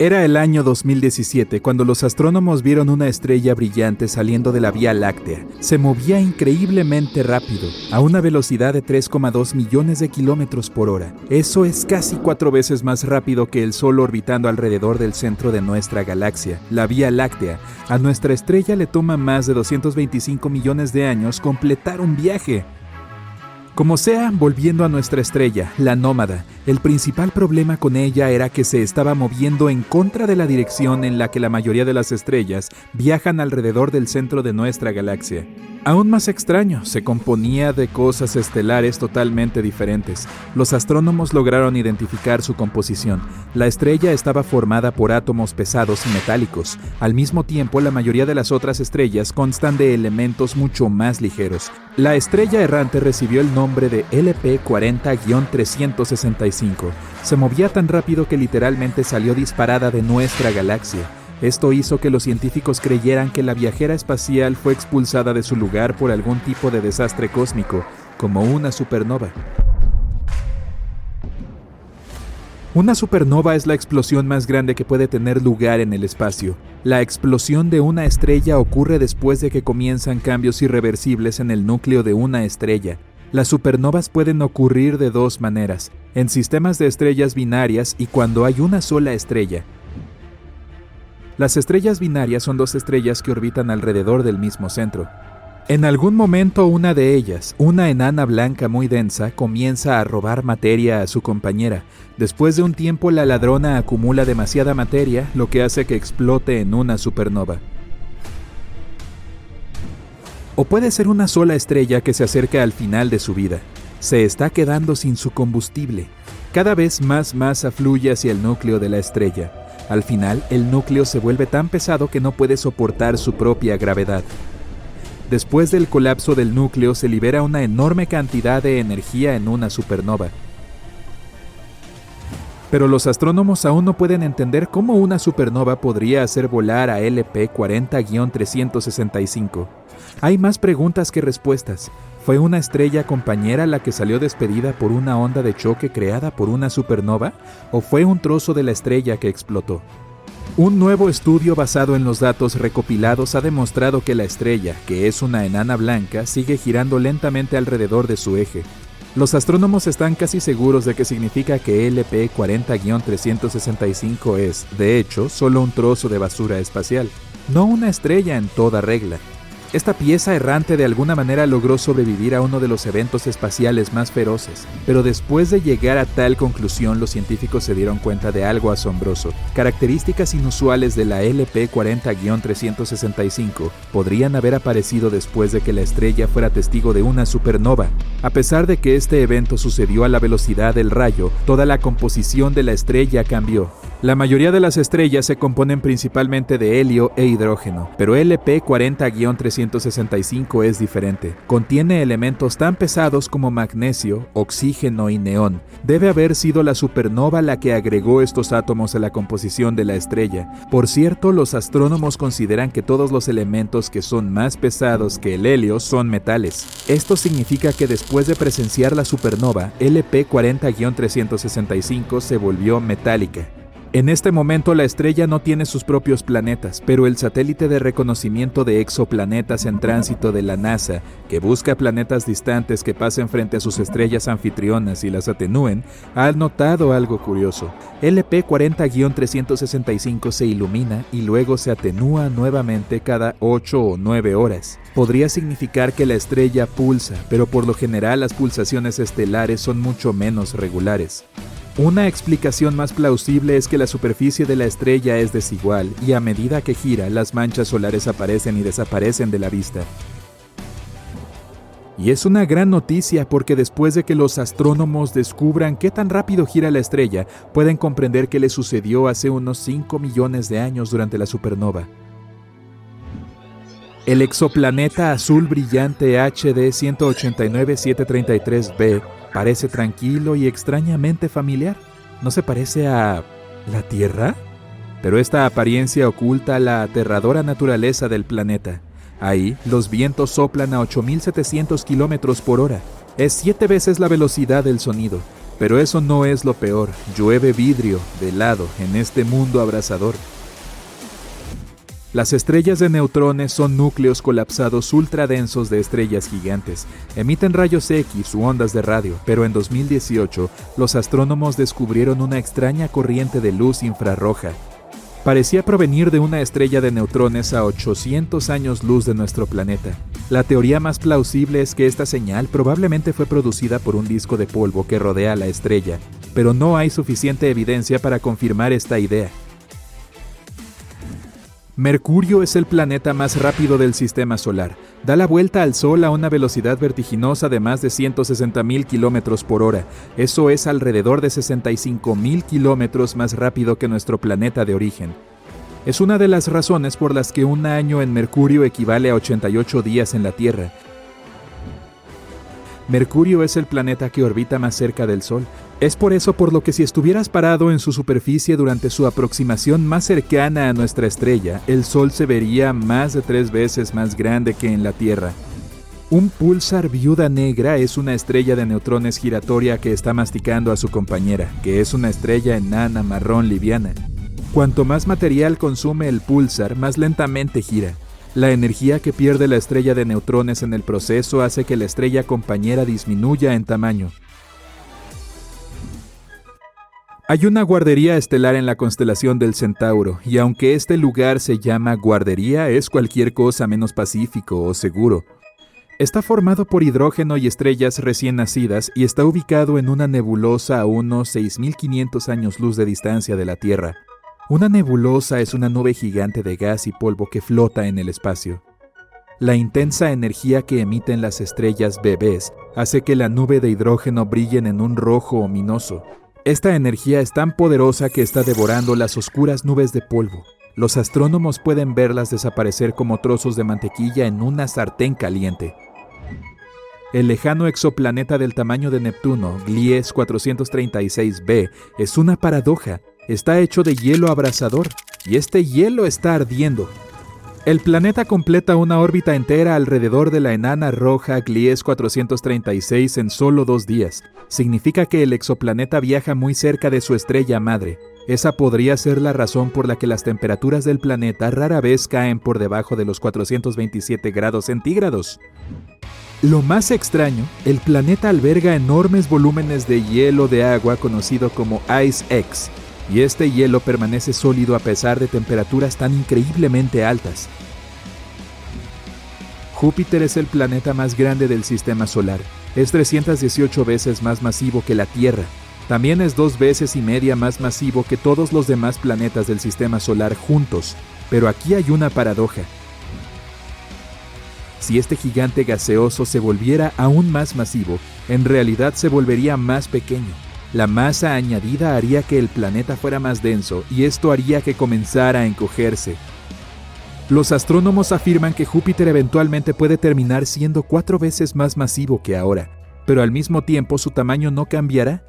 Era el año 2017 cuando los astrónomos vieron una estrella brillante saliendo de la Vía Láctea. Se movía increíblemente rápido, a una velocidad de 3,2 millones de kilómetros por hora. Eso es casi cuatro veces más rápido que el Sol orbitando alrededor del centro de nuestra galaxia, la Vía Láctea. A nuestra estrella le toma más de 225 millones de años completar un viaje. Como sea, volviendo a nuestra estrella, la nómada, el principal problema con ella era que se estaba moviendo en contra de la dirección en la que la mayoría de las estrellas viajan alrededor del centro de nuestra galaxia. Aún más extraño, se componía de cosas estelares totalmente diferentes. Los astrónomos lograron identificar su composición. La estrella estaba formada por átomos pesados y metálicos. Al mismo tiempo, la mayoría de las otras estrellas constan de elementos mucho más ligeros. La estrella errante recibió el nombre de LP40-365. Se movía tan rápido que literalmente salió disparada de nuestra galaxia. Esto hizo que los científicos creyeran que la viajera espacial fue expulsada de su lugar por algún tipo de desastre cósmico, como una supernova. Una supernova es la explosión más grande que puede tener lugar en el espacio. La explosión de una estrella ocurre después de que comienzan cambios irreversibles en el núcleo de una estrella. Las supernovas pueden ocurrir de dos maneras, en sistemas de estrellas binarias y cuando hay una sola estrella. Las estrellas binarias son dos estrellas que orbitan alrededor del mismo centro. En algún momento una de ellas, una enana blanca muy densa, comienza a robar materia a su compañera. Después de un tiempo la ladrona acumula demasiada materia, lo que hace que explote en una supernova. O puede ser una sola estrella que se acerca al final de su vida. Se está quedando sin su combustible. Cada vez más masa fluye hacia el núcleo de la estrella. Al final, el núcleo se vuelve tan pesado que no puede soportar su propia gravedad. Después del colapso del núcleo se libera una enorme cantidad de energía en una supernova. Pero los astrónomos aún no pueden entender cómo una supernova podría hacer volar a LP 40-365. Hay más preguntas que respuestas. ¿Fue una estrella compañera la que salió despedida por una onda de choque creada por una supernova? ¿O fue un trozo de la estrella que explotó? Un nuevo estudio basado en los datos recopilados ha demostrado que la estrella, que es una enana blanca, sigue girando lentamente alrededor de su eje. Los astrónomos están casi seguros de que significa que LP 40-365 es, de hecho, solo un trozo de basura espacial, no una estrella en toda regla. Esta pieza errante de alguna manera logró sobrevivir a uno de los eventos espaciales más feroces, pero después de llegar a tal conclusión los científicos se dieron cuenta de algo asombroso. Características inusuales de la LP-40-365 podrían haber aparecido después de que la estrella fuera testigo de una supernova. A pesar de que este evento sucedió a la velocidad del rayo, toda la composición de la estrella cambió. La mayoría de las estrellas se componen principalmente de helio e hidrógeno, pero LP40-365 es diferente. Contiene elementos tan pesados como magnesio, oxígeno y neón. Debe haber sido la supernova la que agregó estos átomos a la composición de la estrella. Por cierto, los astrónomos consideran que todos los elementos que son más pesados que el helio son metales. Esto significa que después de presenciar la supernova, LP40-365 se volvió metálica. En este momento la estrella no tiene sus propios planetas, pero el satélite de reconocimiento de exoplanetas en tránsito de la NASA, que busca planetas distantes que pasen frente a sus estrellas anfitrionas y las atenúen, ha notado algo curioso. LP 40-365 se ilumina y luego se atenúa nuevamente cada 8 o 9 horas. Podría significar que la estrella pulsa, pero por lo general las pulsaciones estelares son mucho menos regulares. Una explicación más plausible es que la superficie de la estrella es desigual y a medida que gira las manchas solares aparecen y desaparecen de la vista. Y es una gran noticia porque después de que los astrónomos descubran qué tan rápido gira la estrella, pueden comprender qué le sucedió hace unos 5 millones de años durante la supernova. El exoplaneta azul brillante HD 189733b Parece tranquilo y extrañamente familiar. ¿No se parece a la Tierra? Pero esta apariencia oculta la aterradora naturaleza del planeta. Ahí, los vientos soplan a 8.700 kilómetros por hora. Es siete veces la velocidad del sonido. Pero eso no es lo peor, llueve vidrio de lado en este mundo abrasador. Las estrellas de neutrones son núcleos colapsados ultradensos de estrellas gigantes. Emiten rayos X u ondas de radio, pero en 2018 los astrónomos descubrieron una extraña corriente de luz infrarroja. Parecía provenir de una estrella de neutrones a 800 años luz de nuestro planeta. La teoría más plausible es que esta señal probablemente fue producida por un disco de polvo que rodea la estrella, pero no hay suficiente evidencia para confirmar esta idea. Mercurio es el planeta más rápido del sistema solar. Da la vuelta al Sol a una velocidad vertiginosa de más de 160.000 kilómetros por hora. Eso es alrededor de 65.000 kilómetros más rápido que nuestro planeta de origen. Es una de las razones por las que un año en Mercurio equivale a 88 días en la Tierra. Mercurio es el planeta que orbita más cerca del Sol. Es por eso por lo que si estuvieras parado en su superficie durante su aproximación más cercana a nuestra estrella, el Sol se vería más de tres veces más grande que en la Tierra. Un pulsar viuda negra es una estrella de neutrones giratoria que está masticando a su compañera, que es una estrella enana marrón liviana. Cuanto más material consume el pulsar, más lentamente gira. La energía que pierde la estrella de neutrones en el proceso hace que la estrella compañera disminuya en tamaño. Hay una guardería estelar en la constelación del Centauro, y aunque este lugar se llama guardería, es cualquier cosa menos pacífico o seguro. Está formado por hidrógeno y estrellas recién nacidas y está ubicado en una nebulosa a unos 6.500 años luz de distancia de la Tierra. Una nebulosa es una nube gigante de gas y polvo que flota en el espacio. La intensa energía que emiten las estrellas bebés hace que la nube de hidrógeno brillen en un rojo ominoso. Esta energía es tan poderosa que está devorando las oscuras nubes de polvo. Los astrónomos pueden verlas desaparecer como trozos de mantequilla en una sartén caliente. El lejano exoplaneta del tamaño de Neptuno, Glies 436b, es una paradoja está hecho de hielo abrasador y este hielo está ardiendo. El planeta completa una órbita entera alrededor de la enana roja Glies 436 en solo dos días. Significa que el exoplaneta viaja muy cerca de su estrella madre. Esa podría ser la razón por la que las temperaturas del planeta rara vez caen por debajo de los 427 grados centígrados. Lo más extraño, el planeta alberga enormes volúmenes de hielo de agua conocido como Ice X, y este hielo permanece sólido a pesar de temperaturas tan increíblemente altas. Júpiter es el planeta más grande del sistema solar. Es 318 veces más masivo que la Tierra. También es dos veces y media más masivo que todos los demás planetas del sistema solar juntos. Pero aquí hay una paradoja. Si este gigante gaseoso se volviera aún más masivo, en realidad se volvería más pequeño. La masa añadida haría que el planeta fuera más denso y esto haría que comenzara a encogerse. Los astrónomos afirman que Júpiter eventualmente puede terminar siendo cuatro veces más masivo que ahora, pero al mismo tiempo su tamaño no cambiará.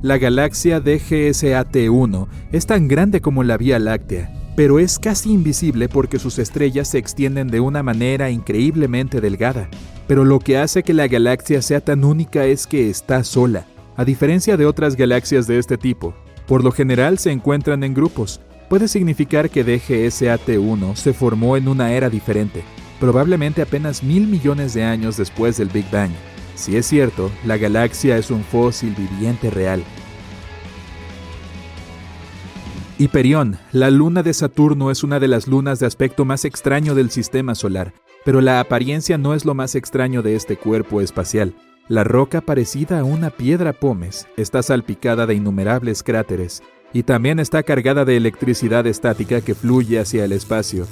La galaxia DGSAT-1 es tan grande como la Vía Láctea, pero es casi invisible porque sus estrellas se extienden de una manera increíblemente delgada. Pero lo que hace que la galaxia sea tan única es que está sola, a diferencia de otras galaxias de este tipo. Por lo general se encuentran en grupos. Puede significar que DGSAT-1 se formó en una era diferente, probablemente apenas mil millones de años después del Big Bang. Si es cierto, la galaxia es un fósil viviente real. Hiperión, la luna de Saturno, es una de las lunas de aspecto más extraño del sistema solar. Pero la apariencia no es lo más extraño de este cuerpo espacial. La roca parecida a una piedra pómez está salpicada de innumerables cráteres y también está cargada de electricidad estática que fluye hacia el espacio.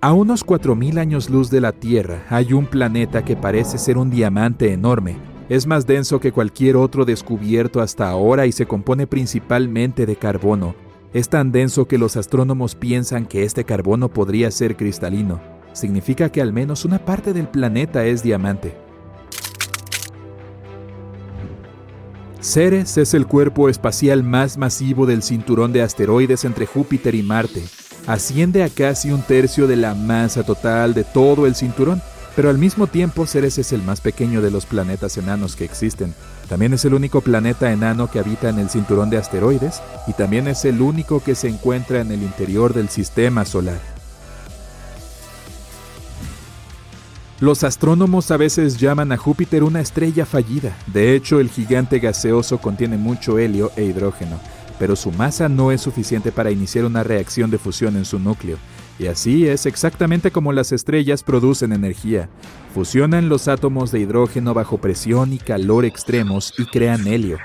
A unos 4.000 años luz de la Tierra hay un planeta que parece ser un diamante enorme. Es más denso que cualquier otro descubierto hasta ahora y se compone principalmente de carbono, es tan denso que los astrónomos piensan que este carbono podría ser cristalino. Significa que al menos una parte del planeta es diamante. Ceres es el cuerpo espacial más masivo del cinturón de asteroides entre Júpiter y Marte. Asciende a casi un tercio de la masa total de todo el cinturón, Pero al mismo tiempo, Ceres es el más pequeño de los planetas enanos que existen. También es el único planeta enano que habita en el cinturón de asteroides y también es el único que se encuentra en el interior del sistema solar. Los astrónomos a veces llaman a Júpiter una estrella fallida. De hecho, el gigante gaseoso contiene mucho helio e hidrógeno, pero su masa no es suficiente para iniciar una reacción de fusión en su núcleo. Y así es exactamente como las estrellas producen energía. Fusionan los átomos de hidrógeno bajo presión y calor extremos y crean helio.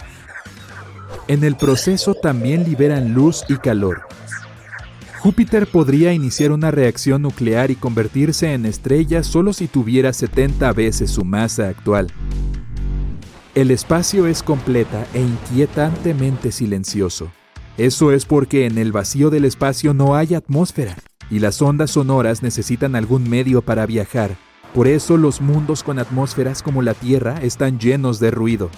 En el proceso también liberan luz y calor. Júpiter podría iniciar una reacción nuclear y convertirse en estrella solo si tuviera 70 veces su masa actual. El espacio es completa e inquietantemente silencioso. Eso es porque en el vacío del espacio no hay atmósfera y las ondas sonoras necesitan algún medio para viajar. Por eso los mundos con atmósferas como la Tierra están llenos de ruido.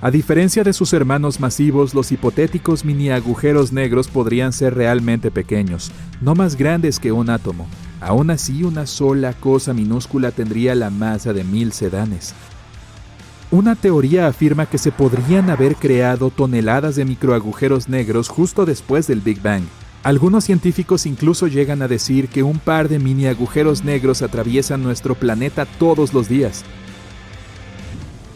A diferencia de sus hermanos masivos, los hipotéticos mini agujeros negros podrían ser realmente pequeños, no más grandes que un átomo. Aún así, una sola cosa minúscula tendría la masa de mil sedanes. Una teoría afirma que se podrían haber creado toneladas de microagujeros negros justo después del Big Bang. Algunos científicos incluso llegan a decir que un par de mini agujeros negros atraviesan nuestro planeta todos los días.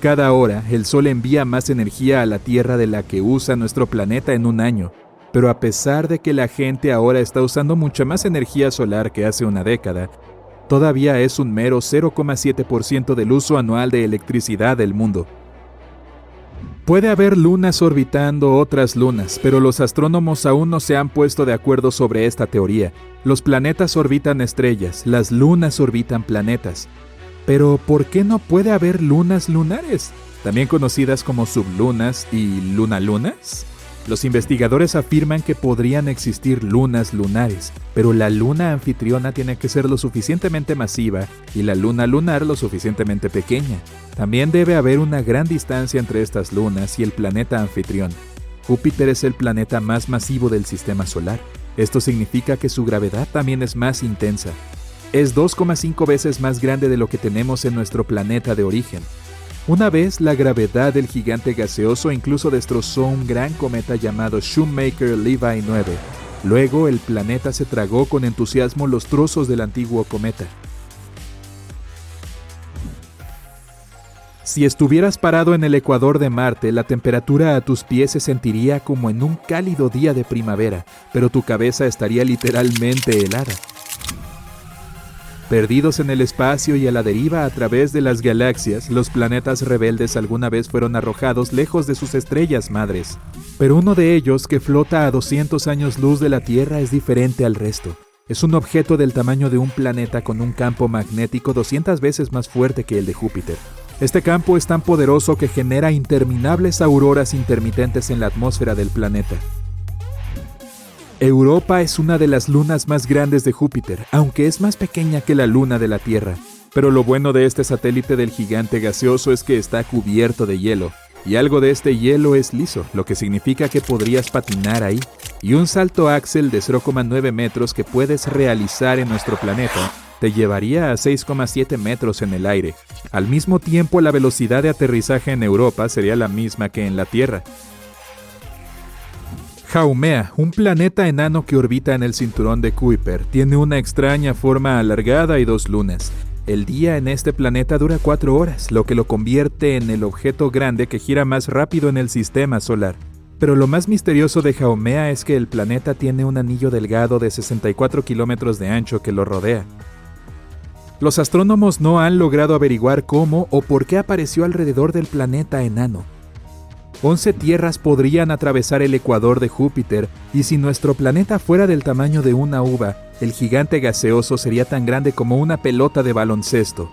Cada hora, el Sol envía más energía a la Tierra de la que usa nuestro planeta en un año. Pero a pesar de que la gente ahora está usando mucha más energía solar que hace una década, todavía es un mero 0,7% del uso anual de electricidad del mundo. Puede haber lunas orbitando otras lunas, pero los astrónomos aún no se han puesto de acuerdo sobre esta teoría. Los planetas orbitan estrellas, las lunas orbitan planetas. Pero ¿por qué no puede haber lunas lunares? También conocidas como sublunas y lunalunas. Los investigadores afirman que podrían existir lunas lunares, pero la luna anfitriona tiene que ser lo suficientemente masiva y la luna lunar lo suficientemente pequeña. También debe haber una gran distancia entre estas lunas y el planeta anfitrión. Júpiter es el planeta más masivo del sistema solar. Esto significa que su gravedad también es más intensa, es 2,5 veces más grande de lo que tenemos en nuestro planeta de origen. Una vez la gravedad del gigante gaseoso incluso destrozó un gran cometa llamado Shoemaker-Levy 9. Luego el planeta se tragó con entusiasmo los trozos del antiguo cometa. Si estuvieras parado en el ecuador de Marte, la temperatura a tus pies se sentiría como en un cálido día de primavera, pero tu cabeza estaría literalmente helada Perdidos en el espacio y a la deriva a través de las galaxias, los planetas rebeldes alguna vez fueron arrojados lejos de sus estrellas madres. Pero uno de ellos, que flota a 200 años luz de la Tierra, es diferente al resto. Es un objeto del tamaño de un planeta con un campo magnético 200 veces más fuerte que el de Júpiter. Este campo es tan poderoso que genera interminables auroras intermitentes en la atmósfera del planeta. Europa es una de las lunas más grandes de Júpiter, aunque es más pequeña que la luna de la Tierra. Pero lo bueno de este satélite del gigante gaseoso es que está cubierto de hielo, y algo de este hielo es liso, lo que significa que podrías patinar ahí. Y un salto axel de 0,9 metros que puedes realizar en nuestro planeta te llevaría a 6,7 metros en el aire. Al mismo tiempo, la velocidad de aterrizaje en Europa sería la misma que en la Tierra, Haumea, un planeta enano que orbita en el cinturón de Kuiper, tiene una extraña forma alargada y dos lunas. El día en este planeta dura cuatro horas, lo que lo convierte en el objeto grande que gira más rápido en el sistema solar. Pero lo más misterioso de Haumea es que el planeta tiene un anillo delgado de 64 kilómetros de ancho que lo rodea. Los astrónomos no han logrado averiguar cómo o por qué apareció alrededor del planeta enano. 11 tierras podrían atravesar el ecuador de Júpiter, y si nuestro planeta fuera del tamaño de una uva, el gigante gaseoso sería tan grande como una pelota de baloncesto.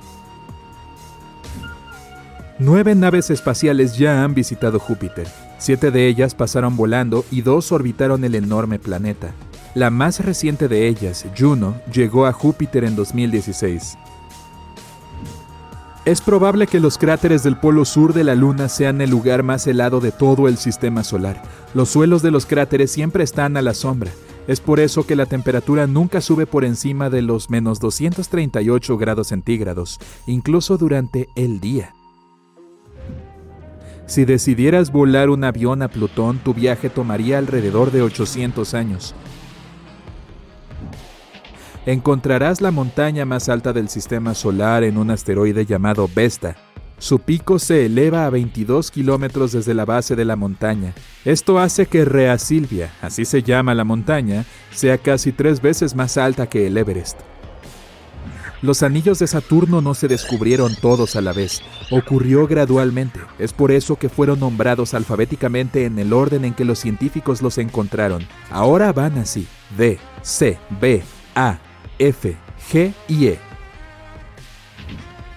Nueve naves espaciales ya han visitado Júpiter. Siete de ellas pasaron volando y dos orbitaron el enorme planeta. La más reciente de ellas, Juno, llegó a Júpiter en 2016. Es probable que los cráteres del polo sur de la Luna sean el lugar más helado de todo el sistema solar. Los suelos de los cráteres siempre están a la sombra. Es por eso que la temperatura nunca sube por encima de los menos 238 grados centígrados, incluso durante el día. Si decidieras volar un avión a Plutón, tu viaje tomaría alrededor de 800 años. Encontrarás la montaña más alta del sistema solar en un asteroide llamado Vesta, su pico se eleva a 22 kilómetros desde la base de la montaña. Esto hace que Rea Silvia, así se llama la montaña, sea casi tres veces más alta que el Everest. Los anillos de Saturno no se descubrieron todos a la vez, ocurrió gradualmente. Es por eso que fueron nombrados alfabéticamente en el orden en que los científicos los encontraron. Ahora van así: D, C, B, A, F, G y E.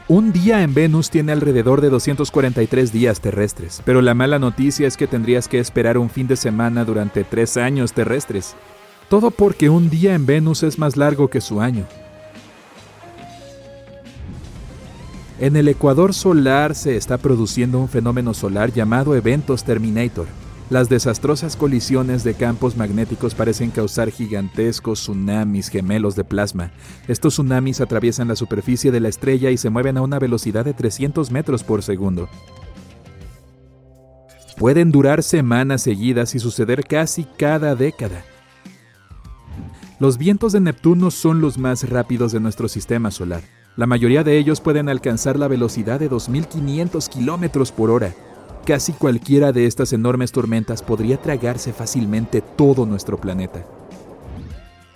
Un día en Venus tiene alrededor de 243 días terrestres, pero la mala noticia es que tendrías que esperar un fin de semana durante tres años terrestres. Todo porque un día en Venus es más largo que su año. En el ecuador solar se está produciendo un fenómeno solar llamado eventos Terminator. Las desastrosas colisiones de campos magnéticos parecen causar gigantescos tsunamis gemelos de plasma. Estos tsunamis atraviesan la superficie de la estrella y se mueven a una velocidad de 300 metros por segundo. Pueden durar semanas seguidas y suceder casi cada década. Los vientos de Neptuno son los más rápidos de nuestro sistema solar. La mayoría de ellos pueden alcanzar la velocidad de 2.500 kilómetros por hora. Casi cualquiera de estas enormes tormentas podría tragarse fácilmente todo nuestro planeta.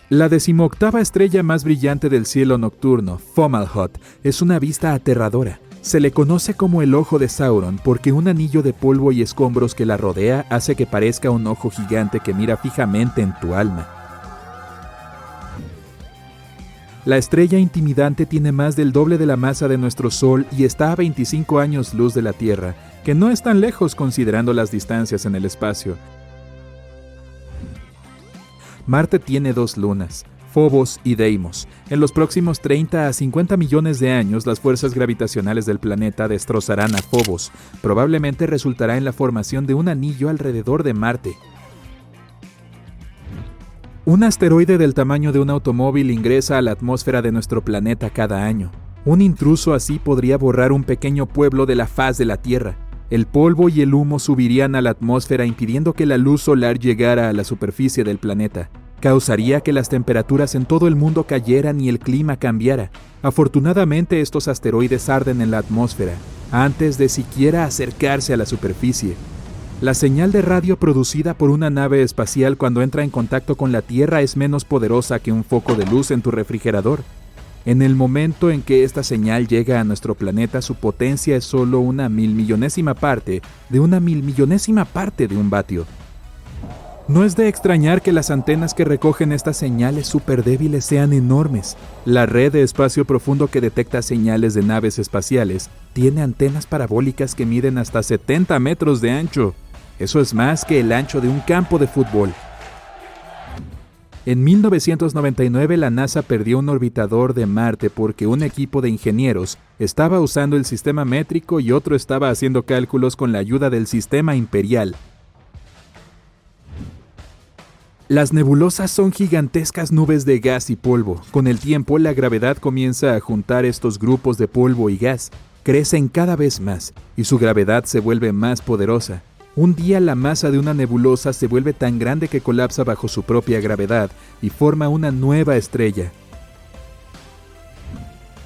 La decimoctava estrella más brillante del cielo nocturno, Fomalhaut, es una vista aterradora. Se le conoce como el ojo de Sauron porque un anillo de polvo y escombros que la rodea hace que parezca un ojo gigante que mira fijamente en tu alma. La estrella intimidante tiene más del doble de la masa de nuestro Sol y está a 25 años luz de la Tierra, que no es tan lejos considerando las distancias en el espacio. Marte tiene dos lunas, Phobos y Deimos. En los próximos 30 a 50 millones de años, las fuerzas gravitacionales del planeta destrozarán a Phobos. Probablemente resultará en la formación de un anillo alrededor de Marte. Un asteroide del tamaño de un automóvil ingresa a la atmósfera de nuestro planeta cada año. Un intruso así podría borrar un pequeño pueblo de la faz de la Tierra. El polvo y el humo subirían a la atmósfera impidiendo que la luz solar llegara a la superficie del planeta. Causaría que las temperaturas en todo el mundo cayeran y el clima cambiara. Afortunadamente estos asteroides arden en la atmósfera, antes de siquiera acercarse a la superficie. La señal de radio producida por una nave espacial cuando entra en contacto con la Tierra es menos poderosa que un foco de luz en tu refrigerador. En el momento en que esta señal llega a nuestro planeta, su potencia es solo una mil millonésima parte de una mil millonésima parte de un vatio. No es de extrañar que las antenas que recogen estas señales súper débiles sean enormes. La red de espacio profundo que detecta señales de naves espaciales tiene antenas parabólicas que miden hasta 70 metros de ancho. Eso es más que el ancho de un campo de fútbol. En 1999 la NASA perdió un orbitador de Marte porque un equipo de ingenieros estaba usando el sistema métrico y otro estaba haciendo cálculos con la ayuda del sistema imperial. Las nebulosas son gigantescas nubes de gas y polvo. Con el tiempo la gravedad comienza a juntar estos grupos de polvo y gas. Crecen cada vez más y su gravedad se vuelve más poderosa. Un día la masa de una nebulosa se vuelve tan grande que colapsa bajo su propia gravedad y forma una nueva estrella.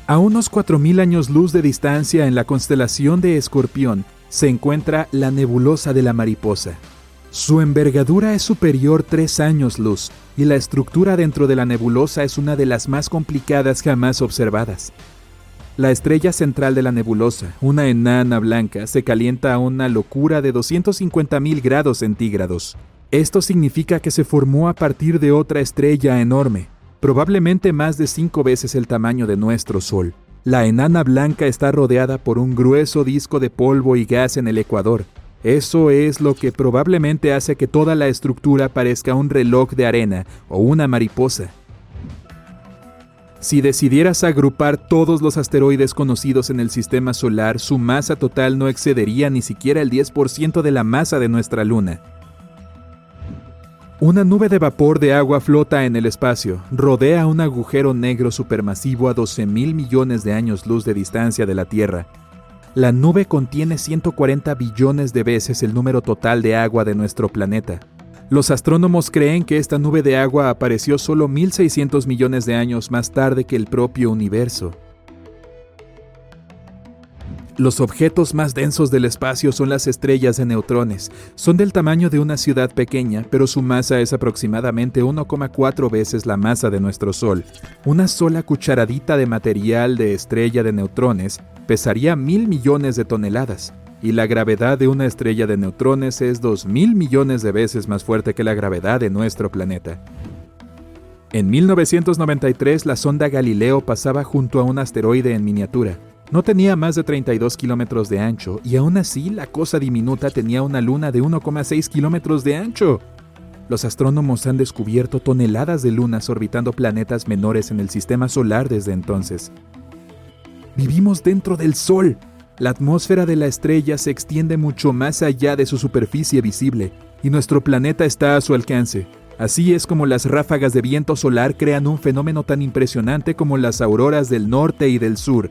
A unos 4.000 años luz de distancia en la constelación de Escorpión se encuentra la nebulosa de la mariposa. Su envergadura es superior 3 años luz y la estructura dentro de la nebulosa es una de las más complicadas jamás observadas. La estrella central de la nebulosa, una enana blanca, se calienta a una locura de 250.000 grados centígrados. Esto significa que se formó a partir de otra estrella enorme, probablemente más de cinco veces el tamaño de nuestro Sol. La enana blanca está rodeada por un grueso disco de polvo y gas en el ecuador. Eso es lo que probablemente hace que toda la estructura parezca un reloj de arena o una mariposa. Si decidieras agrupar todos los asteroides conocidos en el sistema solar, su masa total no excedería ni siquiera el 10% de la masa de nuestra Luna. Una nube de vapor de agua flota en el espacio, rodea un agujero negro supermasivo a 12 mil millones de años luz de distancia de la Tierra. La nube contiene 140 billones de veces el número total de agua de nuestro planeta. Los astrónomos creen que esta nube de agua apareció solo 1.600 millones de años más tarde que el propio universo. Los objetos más densos del espacio son las estrellas de neutrones. Son del tamaño de una ciudad pequeña, pero su masa es aproximadamente 1,4 veces la masa de nuestro Sol. Una sola cucharadita de material de estrella de neutrones pesaría mil millones de toneladas, y la gravedad de una estrella de neutrones es dos mil millones de veces más fuerte que la gravedad de nuestro planeta. En 1993 la sonda Galileo pasaba junto a un asteroide en miniatura. No tenía más de 32 kilómetros de ancho y aún así la cosa diminuta tenía una luna de 1,6 kilómetros de ancho. Los astrónomos han descubierto toneladas de lunas orbitando planetas menores en el sistema solar desde entonces. Vivimos dentro del Sol. La atmósfera de la estrella se extiende mucho más allá de su superficie visible y nuestro planeta está a su alcance. Así es como las ráfagas de viento solar crean un fenómeno tan impresionante como las auroras del norte y del sur,